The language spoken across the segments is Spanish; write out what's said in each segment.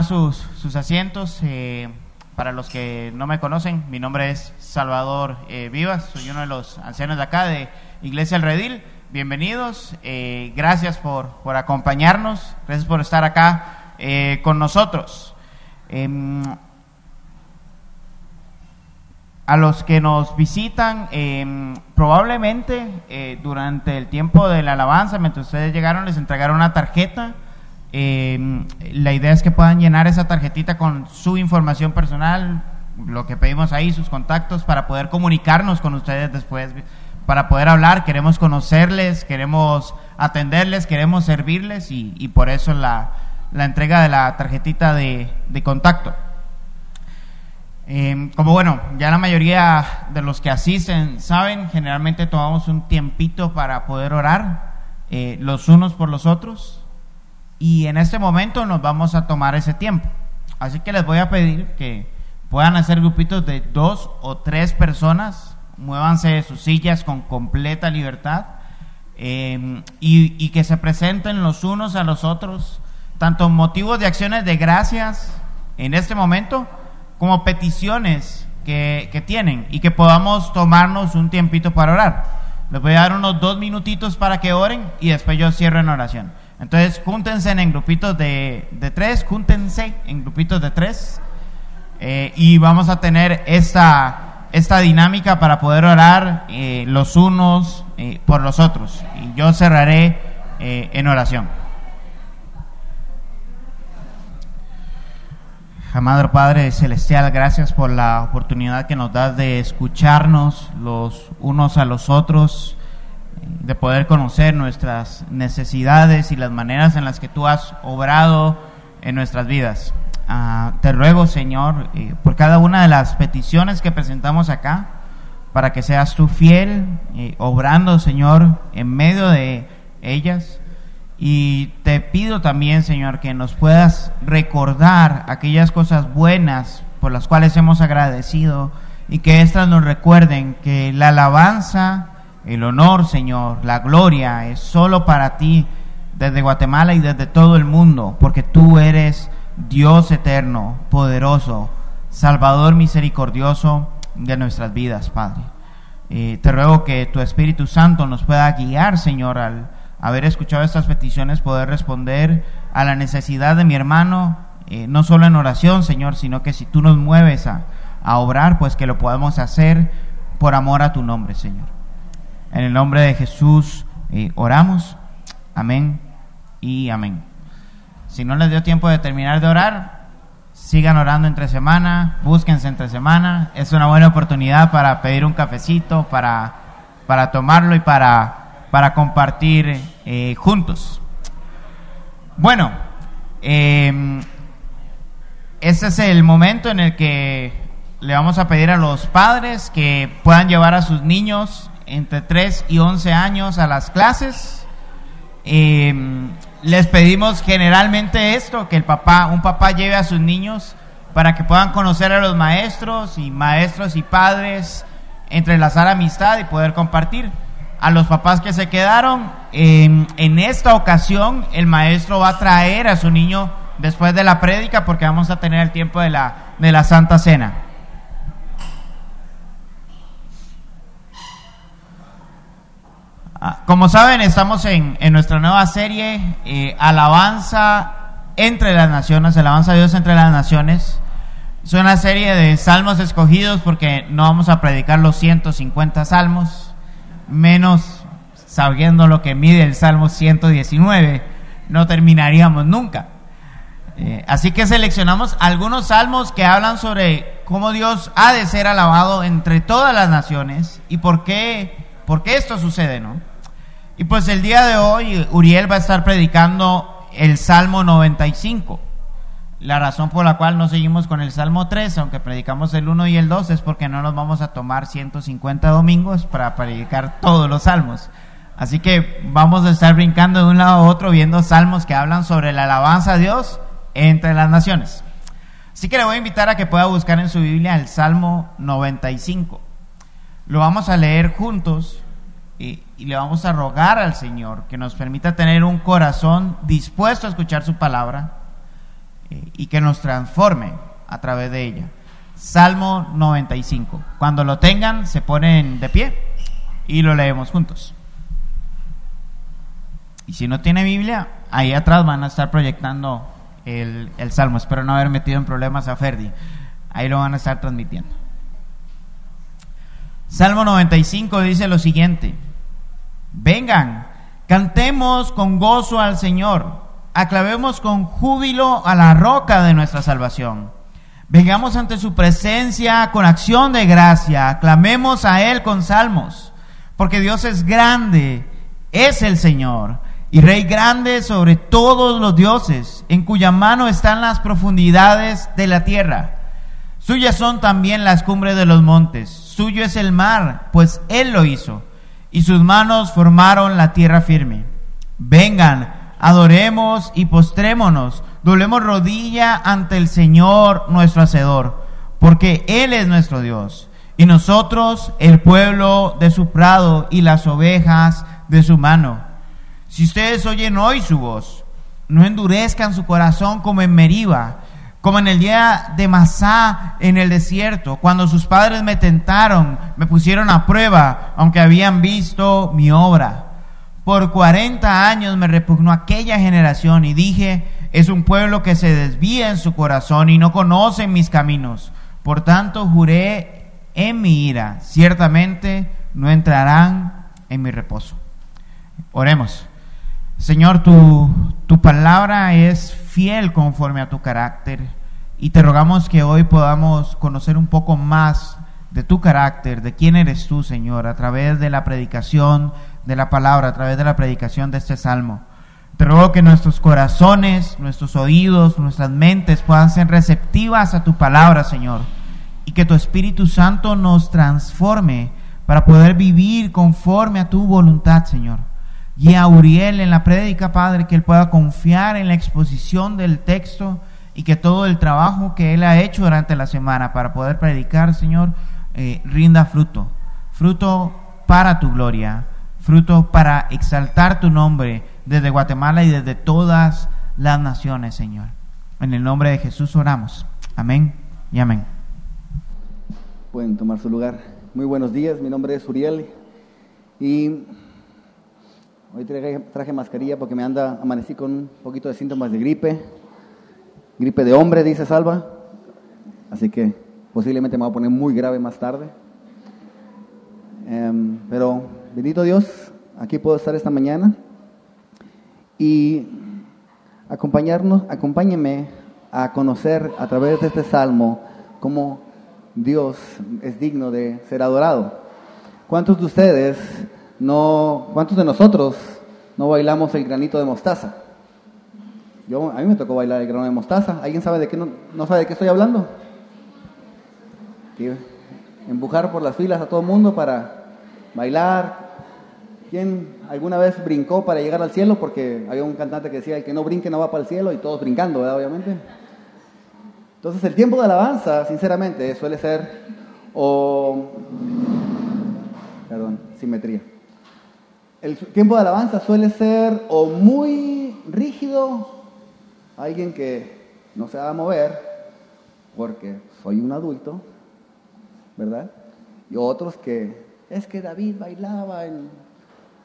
sus, asientos. Eh, para los que no me conocen, mi nombre es Salvador eh, Vivas, soy uno de los ancianos de acá de Iglesia El Redil. Bienvenidos, eh, gracias por, por, acompañarnos, gracias por estar acá eh, con nosotros. Em, a los que nos visitan, em, probablemente durante el tiempo de la alabanza, mientras ustedes llegaron, les entregaron una tarjeta eh, la idea es que puedan llenar esa tarjetita con su información personal, lo que pedimos ahí, sus contactos, para poder comunicarnos con ustedes después, para poder hablar. Queremos conocerles, queremos atenderles, queremos servirles y, por eso la, entrega de la tarjetita de, contacto. Eh, como bueno, ya la mayoría de los que asisten saben, generalmente tomamos un tiempito para poder orar eh, los unos por los otros. Y en este momento nos vamos a tomar ese tiempo. Así que les voy a pedir que puedan hacer grupitos de dos o tres personas, muévanse de sus sillas con completa libertad em, y, que se presenten los unos a los otros, tanto motivos de acciones de gracias en este momento como peticiones que, que tienen y que podamos tomarnos un tiempito para orar. Les voy a dar unos dos minutitos para que oren y después yo cierro en oración. Entonces, júntense en grupitos de, tres, júntense en grupitos de tres eh, y vamos a tener esta, esta dinámica para poder orar eh, los unos eh, por los otros. Y yo cerraré en oración. Amado Padre Celestial, gracias por la oportunidad que nos das de escucharnos los unos a los otros de poder conocer nuestras necesidades y las maneras en las que tú has obrado en nuestras vidas. Ah, te ruego, Señor, eh, por cada una de las peticiones que presentamos acá, para que seas tú fiel, eh, obrando, Señor, en medio de ellas. Y te pido también, Señor, que nos puedas recordar aquellas cosas buenas por las cuales hemos agradecido y que éstas nos recuerden que la alabanza el honor, Señor, la gloria es solo para ti desde Guatemala y desde todo el mundo, porque tú eres Dios eterno, poderoso, Salvador misericordioso de nuestras vidas, Padre. Te ruego que tu Espíritu Santo nos pueda guiar, Señor, al haber escuchado estas peticiones, poder responder a la necesidad de mi hermano, eh, no solo en oración, Señor, sino que si tú nos mueves a, a obrar, pues que lo podamos hacer por amor a tu nombre, Señor. En el nombre de Jesús oramos. Amén y amén. Si no les dio tiempo de terminar de orar, sigan orando entre semana, búsquense entre semana. Es una buena oportunidad para pedir un cafecito, para, para tomarlo y para, para compartir eh, juntos. Bueno, eh, este es el momento en el que le vamos a pedir a los padres que puedan llevar a sus niños entre 3 y 11 años a las clases. Em, les pedimos generalmente esto, que el papá, un papá lleve a sus niños para que puedan conocer a los maestros y maestros y padres, entrelazar amistad y poder compartir. A los papás que se quedaron, em, en esta ocasión el maestro va a traer a su niño después de la prédica porque vamos a tener el tiempo de la, de la Santa Cena. Como saben, estamos en, nuestra nueva serie eh, Alabanza entre las Naciones, Alabanza a Dios entre las Naciones. Es una serie de salmos escogidos porque no vamos a predicar los 150 salmos, menos sabiendo lo que mide el Salmo 119, no terminaríamos nunca. Eh, así que seleccionamos algunos salmos que hablan sobre cómo Dios ha de ser alabado entre todas las naciones y por qué, por qué esto sucede, ¿no? Y pues el día de hoy Uriel va a estar predicando el Salmo 95. La razón por la cual no seguimos con el Salmo 3, aunque predicamos el 1 y el 2, es porque no nos vamos a tomar 150 domingos para predicar todos los salmos. Así que vamos a estar brincando de un lado a otro viendo salmos que hablan sobre la alabanza a Dios entre las naciones. Así que le voy a invitar a que pueda buscar en su Biblia el Salmo 95. Lo vamos a leer juntos y, le vamos a rogar al Señor que nos permita tener un corazón dispuesto a escuchar su palabra eh, y que nos transforme a través de ella. Salmo 95. Cuando lo tengan, se ponen de pie y lo leemos juntos. Y si no tiene Biblia, ahí atrás van a estar proyectando el, el Salmo. Espero no haber metido en problemas a Ferdi. Ahí lo van a estar transmitiendo. Salmo 95 dice lo siguiente. Vengan, cantemos con gozo al Señor, aclavemos con júbilo a la roca de nuestra salvación. Vengamos ante su presencia con acción de gracia, aclamemos a Él con salmos, porque Dios es grande, es el Señor, y Rey grande sobre todos los dioses, en cuya mano están las profundidades de la tierra. Suyas son también las cumbres de los montes, suyo es el mar, pues Él lo hizo y sus manos formaron la tierra firme. Vengan, adoremos y postrémonos, doblemos rodilla ante el Señor nuestro Hacedor, porque Él es nuestro Dios, y nosotros el pueblo de su prado y las ovejas de su mano. Si ustedes oyen hoy su voz, no endurezcan su corazón como en Meriba, como en el día de Masá en el desierto, cuando sus padres me tentaron, me pusieron a prueba, aunque habían visto mi obra. Por cuarenta años me repugnó aquella generación y dije, es un pueblo que se desvía en su corazón y no conoce mis caminos. Por tanto juré en mi ira, ciertamente no entrarán en mi reposo. Oremos. Señor, tu, tu palabra es fiel conforme a tu carácter y te rogamos que hoy podamos conocer un poco más de tu carácter, de quién eres tú, Señor, a través de la predicación de la palabra, a través de la predicación de este salmo. Te ruego que nuestros corazones, nuestros oídos, nuestras mentes puedan ser receptivas a tu palabra, Señor, y que tu Espíritu Santo nos transforme para poder vivir conforme a tu voluntad, Señor y a Uriel en la prédica, Padre, que él pueda confiar en la exposición del texto y que todo el trabajo que él ha hecho durante la semana para poder predicar, Señor, eh, rinda fruto. Fruto para tu gloria, fruto para exaltar tu nombre desde Guatemala y desde todas las naciones, Señor. En el nombre de Jesús oramos. Amén y amén. Pueden tomar su lugar. Muy buenos días, mi nombre es Uriel y Hoy traje, mascarilla porque me anda, amanecí con un poquito de síntomas de gripe. Gripe de hombre, dice Salva. Así que posiblemente me va a poner muy grave más tarde. Em, pero bendito Dios, aquí puedo estar esta mañana y acompañarnos, acompáñenme a conocer a través de este salmo cómo Dios es digno de ser adorado. ¿Cuántos de ustedes no, ¿cuántos de nosotros no bailamos el granito de mostaza? Yo, a mí me tocó bailar el grano de mostaza. ¿Alguien sabe de qué no, sabe de qué estoy hablando? empujar por las filas a todo el mundo para bailar. ¿Quién alguna vez brincó para llegar al cielo? Porque había un cantante que decía, el que no brinque no va para el cielo y todos brincando, ¿verdad? Obviamente. Entonces el tiempo de alabanza, sinceramente, suele ser o... Perdón, simetría el tiempo de alabanza suele ser o muy rígido, alguien que no se va a mover, porque soy un adulto, ¿verdad? Y otros que es que David bailaba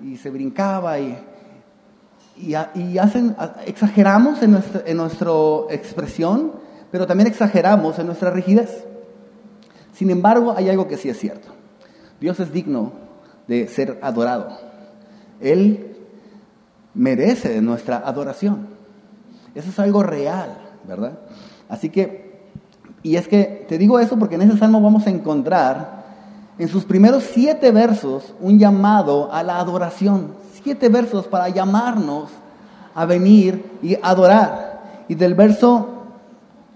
y se brincaba y, y, hacen, exageramos en nuestra, en nuestra expresión, pero también exageramos en nuestra rigidez. Sin embargo, hay algo que sí es cierto. Dios es digno de ser adorado. Él merece nuestra adoración. Eso es algo real, ¿verdad? Así que, y es que te digo eso porque en ese salmo vamos a encontrar en sus primeros siete versos un llamado a la adoración. Siete versos para llamarnos a venir y adorar. Y del verso,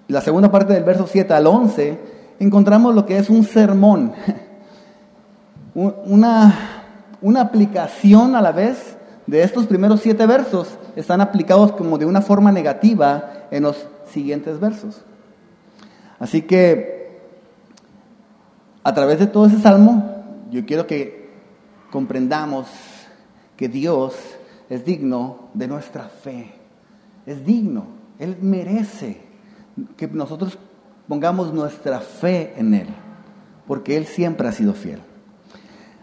la segunda parte del verso 7 al 11, encontramos lo que es un sermón. Una una aplicación a la vez de estos primeros siete versos están aplicados como de una forma negativa en los siguientes versos. Así que a través de todo ese salmo, yo quiero que comprendamos que Dios es digno de nuestra fe. Es digno, Él merece que nosotros pongamos nuestra fe en Él, porque Él siempre ha sido fiel.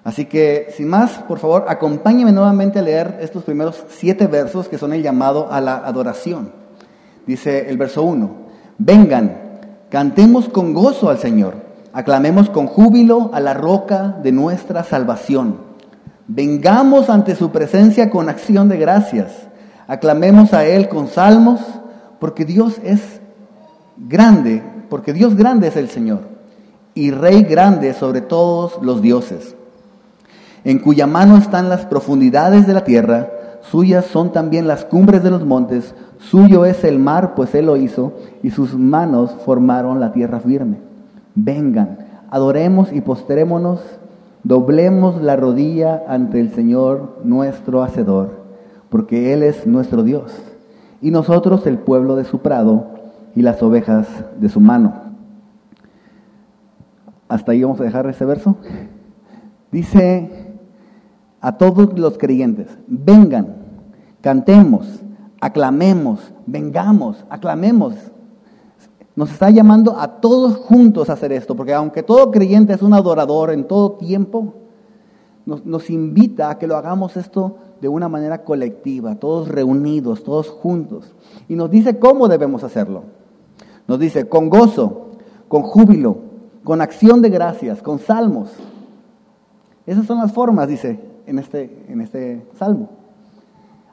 Así que, sin más, por favor, acompáñeme nuevamente a leer estos primeros siete versos que son el llamado a la adoración. Dice el verso 1, vengan, cantemos con gozo al Señor, aclamemos con júbilo a la roca de nuestra salvación. Vengamos ante su presencia con acción de gracias, aclamemos a Él con salmos, porque Dios es grande, porque Dios grande es el Señor, y Rey grande sobre todos los dioses en cuya mano están las profundidades de la tierra, suyas son también las cumbres de los montes, suyo es el mar, pues él lo hizo, y sus manos formaron la tierra firme. Vengan, adoremos y postrémonos, doblemos la rodilla ante el Señor nuestro Hacedor, porque Él es nuestro Dios, y nosotros el pueblo de su prado y las ovejas de su mano. Hasta ahí vamos a dejar ese verso. Dice a todos los creyentes, vengan, cantemos, aclamemos, vengamos, aclamemos. Nos está llamando a todos juntos a hacer esto, porque aunque todo creyente es un adorador en todo tiempo, nos, invita a que lo hagamos esto de una manera colectiva, todos reunidos, todos juntos. Y nos dice cómo debemos hacerlo. Nos dice con gozo, con júbilo, con acción de gracias, con salmos. Esas son las formas, dice en este, en este salmo.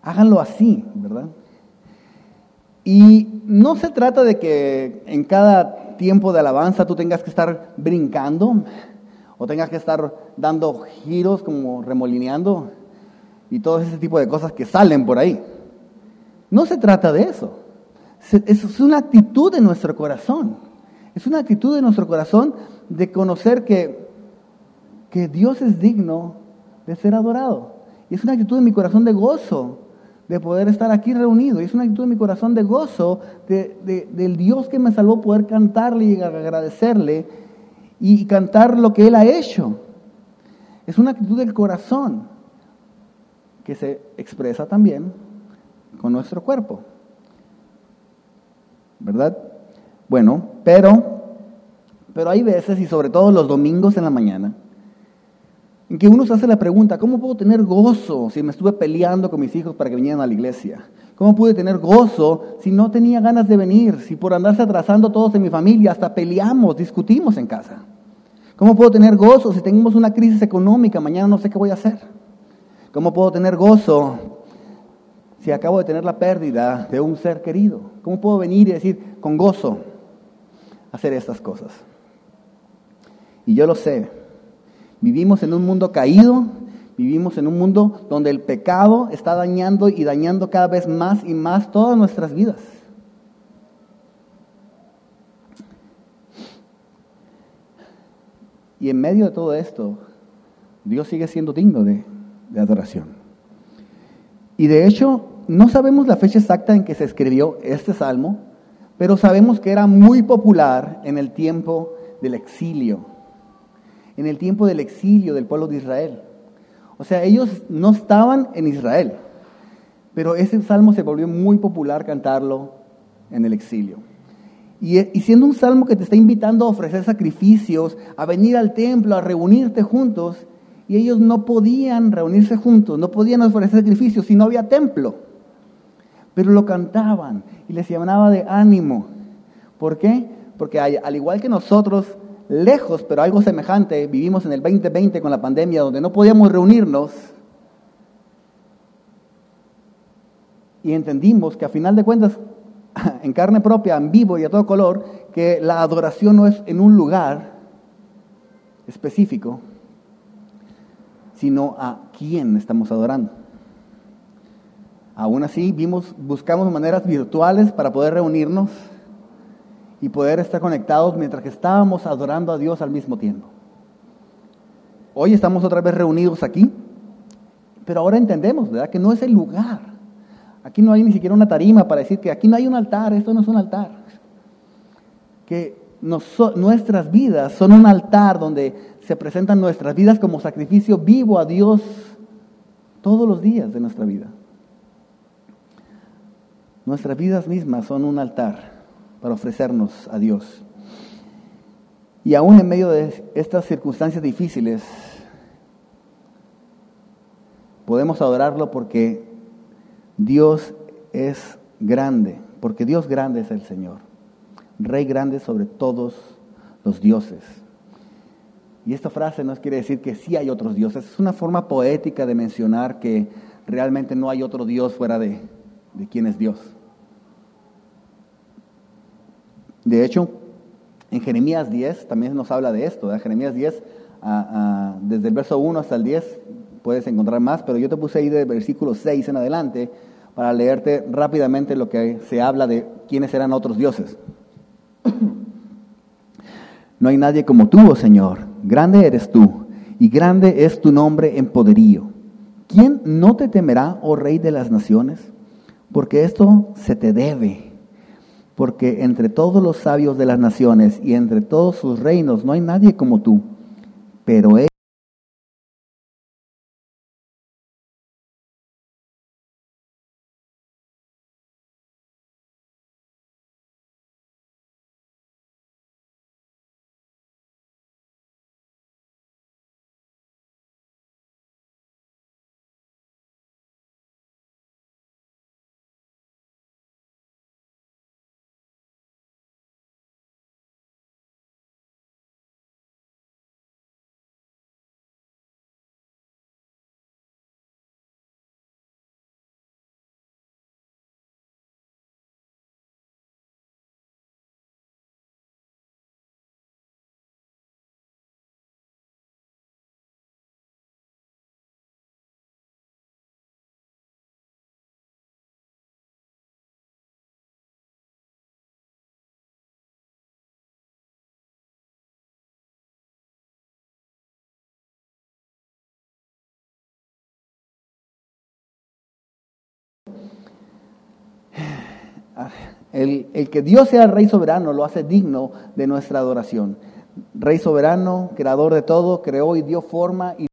Háganlo así, ¿verdad? Y no se trata de que en cada tiempo de alabanza tú tengas que estar brincando o tengas que estar dando giros como remolineando y todo ese tipo de cosas que salen por ahí. No se trata de eso. Es una actitud de nuestro corazón. Es una actitud de nuestro corazón de conocer que, que Dios es digno de ser adorado. Y es una actitud de mi corazón de gozo de poder estar aquí reunido. Y es una actitud de mi corazón de gozo de, del Dios que me salvó, poder cantarle y agradecerle y cantar lo que Él ha hecho. Es una actitud del corazón que se expresa también con nuestro cuerpo. ¿Verdad? Bueno, pero, pero hay veces, y sobre todo los domingos en la mañana, en que uno se hace la pregunta, ¿cómo puedo tener gozo si me estuve peleando con mis hijos para que vinieran a la iglesia? ¿Cómo pude tener gozo si no tenía ganas de venir? Si por andarse atrasando todos en mi familia hasta peleamos, discutimos en casa. ¿Cómo puedo tener gozo si tenemos una crisis económica? Mañana no sé qué voy a hacer. ¿Cómo puedo tener gozo si acabo de tener la pérdida de un ser querido? ¿Cómo puedo venir y decir con gozo hacer estas cosas? Y yo lo sé, Vivimos en un mundo caído, vivimos en un mundo donde el pecado está dañando y dañando cada vez más y más todas nuestras vidas. Y en medio de todo esto, Dios sigue siendo digno de, de, adoración. Y de hecho, no sabemos la fecha exacta en que se escribió este salmo, pero sabemos que era muy popular en el tiempo del exilio en el tiempo del exilio del pueblo de Israel. O sea, ellos no estaban en Israel, pero ese salmo se volvió muy popular cantarlo en el exilio. Y, siendo un salmo que te está invitando a ofrecer sacrificios, a venir al templo, a reunirte juntos, y ellos no podían reunirse juntos, no podían ofrecer sacrificios si no había templo. Pero lo cantaban y les llamaba de ánimo. ¿Por qué? Porque al igual que nosotros lejos, pero algo semejante, vivimos en el 2020 con la pandemia, donde no podíamos reunirnos, y entendimos que a final de cuentas, en carne propia, en vivo y a todo color, que la adoración no es en un lugar específico, sino a quién estamos adorando. Aún así, buscamos maneras virtuales para poder reunirnos y poder estar conectados mientras que estábamos adorando a Dios al mismo tiempo. Hoy estamos otra vez reunidos aquí, pero ahora entendemos, ¿verdad? Que no es el lugar. Aquí no hay ni siquiera una tarima para decir que aquí no hay un altar, esto no es un altar. Que nuestras vidas son un altar donde se presentan nuestras vidas como sacrificio vivo a Dios todos los días de nuestra vida. Nuestras vidas mismas son un altar para ofrecernos a Dios. Y aún en medio de estas circunstancias difíciles, podemos adorarlo porque Dios es grande, porque Dios grande es el Señor, Rey grande sobre todos los dioses. Y esta frase no quiere decir que sí hay otros dioses, es una forma poética de mencionar que realmente no hay otro Dios fuera de, de quién es Dios. De hecho, en Jeremías 10 también nos habla de esto. Jeremías 10, desde el verso 1 hasta el 10, puedes encontrar más, pero yo te puse ahí del versículo 6 en adelante para leerte rápidamente lo que se habla de quiénes eran otros dioses. No hay nadie como tú, oh Señor. Grande eres tú, y grande es tu nombre en poderío. ¿Quién no te temerá, oh Rey de las naciones? Porque esto se te debe porque entre todos los sabios de las naciones y entre todos sus reinos no hay nadie como tú, pero El, que Dios sea el Rey soberano lo hace digno de nuestra adoración. Rey soberano, creador de todo, creó y dio forma y